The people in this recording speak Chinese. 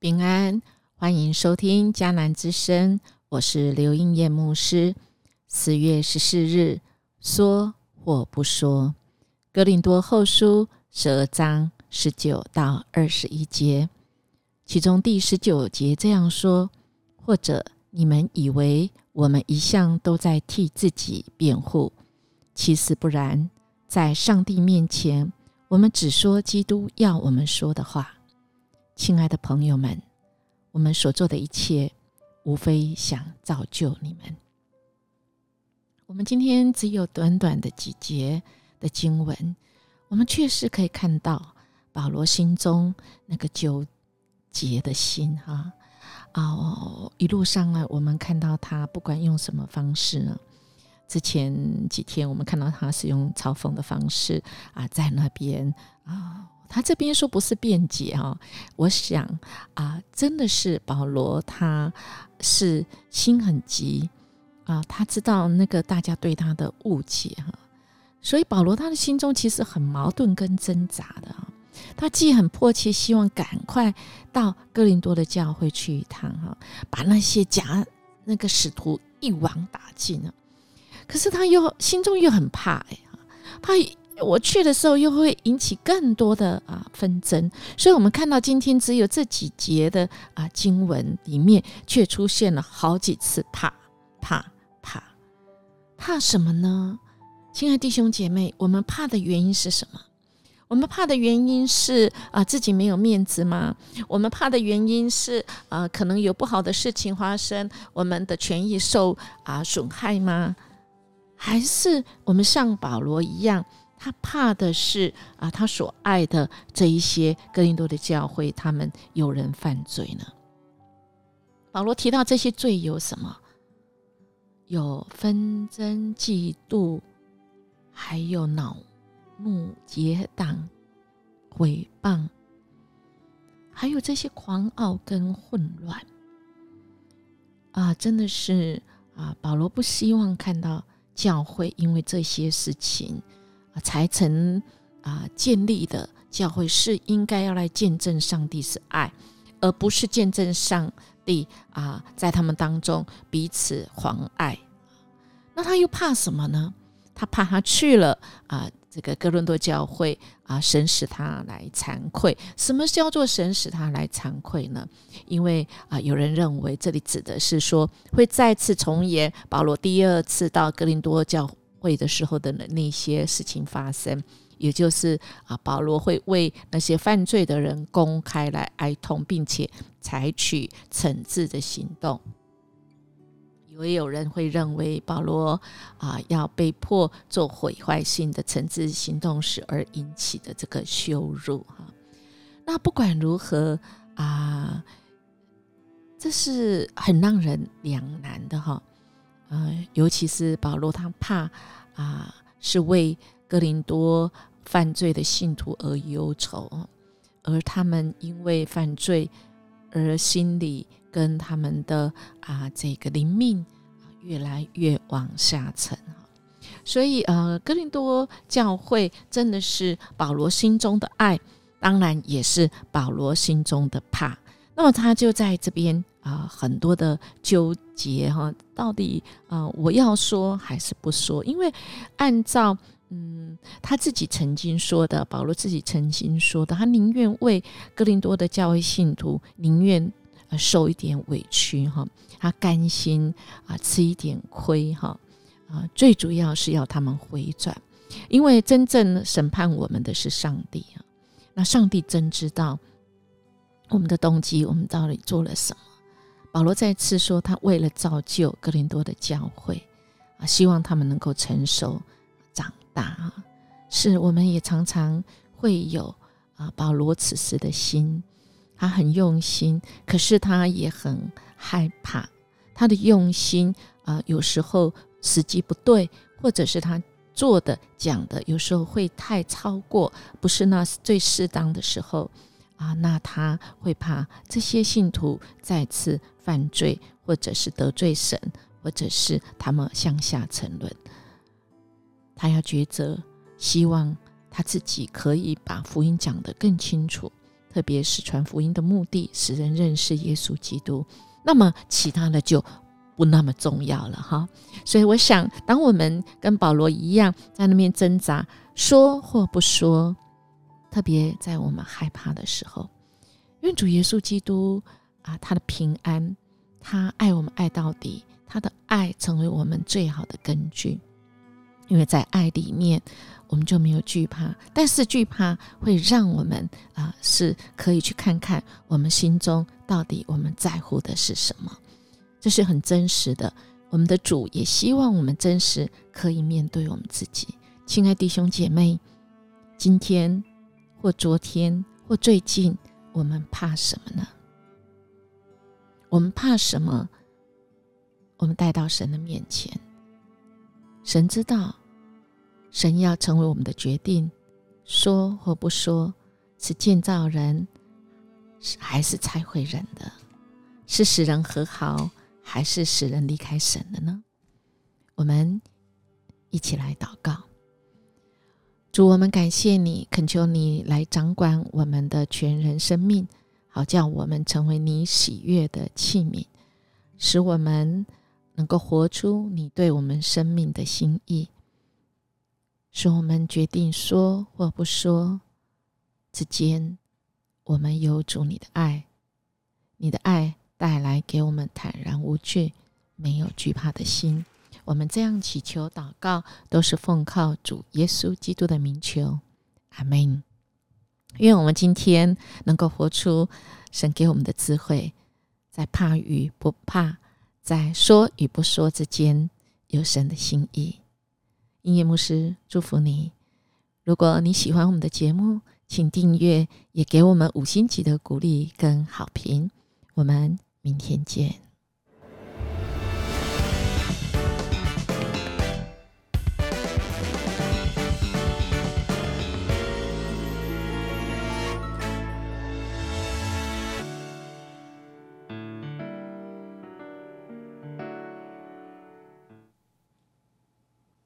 平安，欢迎收听迦南之声，我是刘应燕牧师。四月十四日，说或不说，格林多后书十二章十九到二十一节，其中第十九节这样说：或者你们以为我们一向都在替自己辩护，其实不然，在上帝面前，我们只说基督要我们说的话。亲爱的朋友们，我们所做的一切，无非想造就你们。我们今天只有短短的几节的经文，我们确实可以看到保罗心中那个纠结的心，哈哦，一路上呢，我们看到他不管用什么方式呢，之前几天我们看到他是用嘲讽的方式啊，在那边啊。他这边说不是辩解哈，我想啊，真的是保罗，他是心很急啊，他知道那个大家对他的误解哈，所以保罗他的心中其实很矛盾跟挣扎的啊，他既很迫切希望赶快到哥林多的教会去一趟哈，把那些假那个使徒一网打尽啊，可是他又心中又很怕哎怕。我去的时候又会引起更多的啊纷争，所以我们看到今天只有这几节的啊经文里面，却出现了好几次怕怕怕怕什么呢？亲爱弟兄姐妹，我们怕的原因是什么？我们怕的原因是啊自己没有面子吗？我们怕的原因是啊可能有不好的事情发生，我们的权益受啊损害吗？还是我们像保罗一样？他怕的是啊，他所爱的这一些哥林多的教会，他们有人犯罪呢。保罗提到这些罪有什么？有纷争、嫉妒，还有恼怒、结党、毁谤，还有这些狂傲跟混乱。啊，真的是啊，保罗不希望看到教会因为这些事情。啊，才成啊建立的教会是应该要来见证上帝是爱，而不是见证上帝啊在他们当中彼此妨碍。那他又怕什么呢？他怕他去了啊这个哥伦多教会啊，神使他来惭愧。什么叫做神使他来惭愧呢？因为啊有人认为这里指的是说会再次重演保罗第二次到哥林多教。会的时候的那些事情发生，也就是啊，保罗会为那些犯罪的人公开来哀痛，并且采取惩治的行动。也有人会认为保罗啊要被迫做毁坏性的惩治行动时而引起的这个羞辱哈。那不管如何啊，这是很让人两难的哈。呃，尤其是保罗，他怕啊，是为哥林多犯罪的信徒而忧愁，而他们因为犯罪而心里跟他们的啊这个灵命越来越往下沉所以呃，哥林多教会真的是保罗心中的爱，当然也是保罗心中的怕。那么他就在这边啊，很多的纠结哈，到底啊，我要说还是不说？因为按照嗯他自己曾经说的，保罗自己曾经说的，他宁愿为哥林多的教会信徒宁愿受一点委屈哈，他甘心啊吃一点亏哈啊，最主要是要他们回转，因为真正审判我们的是上帝啊，那上帝真知道。我们的动机，我们到底做了什么？保罗再次说，他为了造就哥林多的教会啊，希望他们能够成熟长大。是，我们也常常会有啊，保罗此时的心，他很用心，可是他也很害怕，他的用心啊，有时候时机不对，或者是他做的讲的，有时候会太超过，不是那最适当的时候。啊，那他会怕这些信徒再次犯罪，或者是得罪神，或者是他们向下沉沦。他要抉择，希望他自己可以把福音讲得更清楚，特别是传福音的目的，使人认识耶稣基督。那么其他的就不那么重要了哈。所以我想，当我们跟保罗一样在那边挣扎，说或不说，特别在我们害怕的时候，因为主耶稣基督啊，他的平安，他爱我们爱到底，他的爱成为我们最好的根据。因为在爱里面，我们就没有惧怕，但是惧怕会让我们啊，是可以去看看我们心中到底我们在乎的是什么，这是很真实的。我们的主也希望我们真实可以面对我们自己，亲爱弟兄姐妹，今天或昨天或最近，我们怕什么呢？我们怕什么？我们带到神的面前，神知道。神要成为我们的决定，说或不说，是建造人，是还是拆毁人的？是使人和好，还是使人离开神的呢？我们一起来祷告，主，我们感谢你，恳求你来掌管我们的全人生命，叫我们成为你喜悦的器皿，使我们能够活出你对我们生命的心意。使我们决定说或不说之间，我们有主你的爱，你的爱带来给我们坦然无惧、没有惧怕的心。我们这样祈求祷告，都是奉靠主耶稣基督的名求，阿门。愿我们今天能够活出神给我们的智慧，在怕与不怕，在说与不说之间，有神的心意。音乐牧师祝福你。如果你喜欢我们的节目，请订阅，也给我们五星级的鼓励跟好评。我们明天见。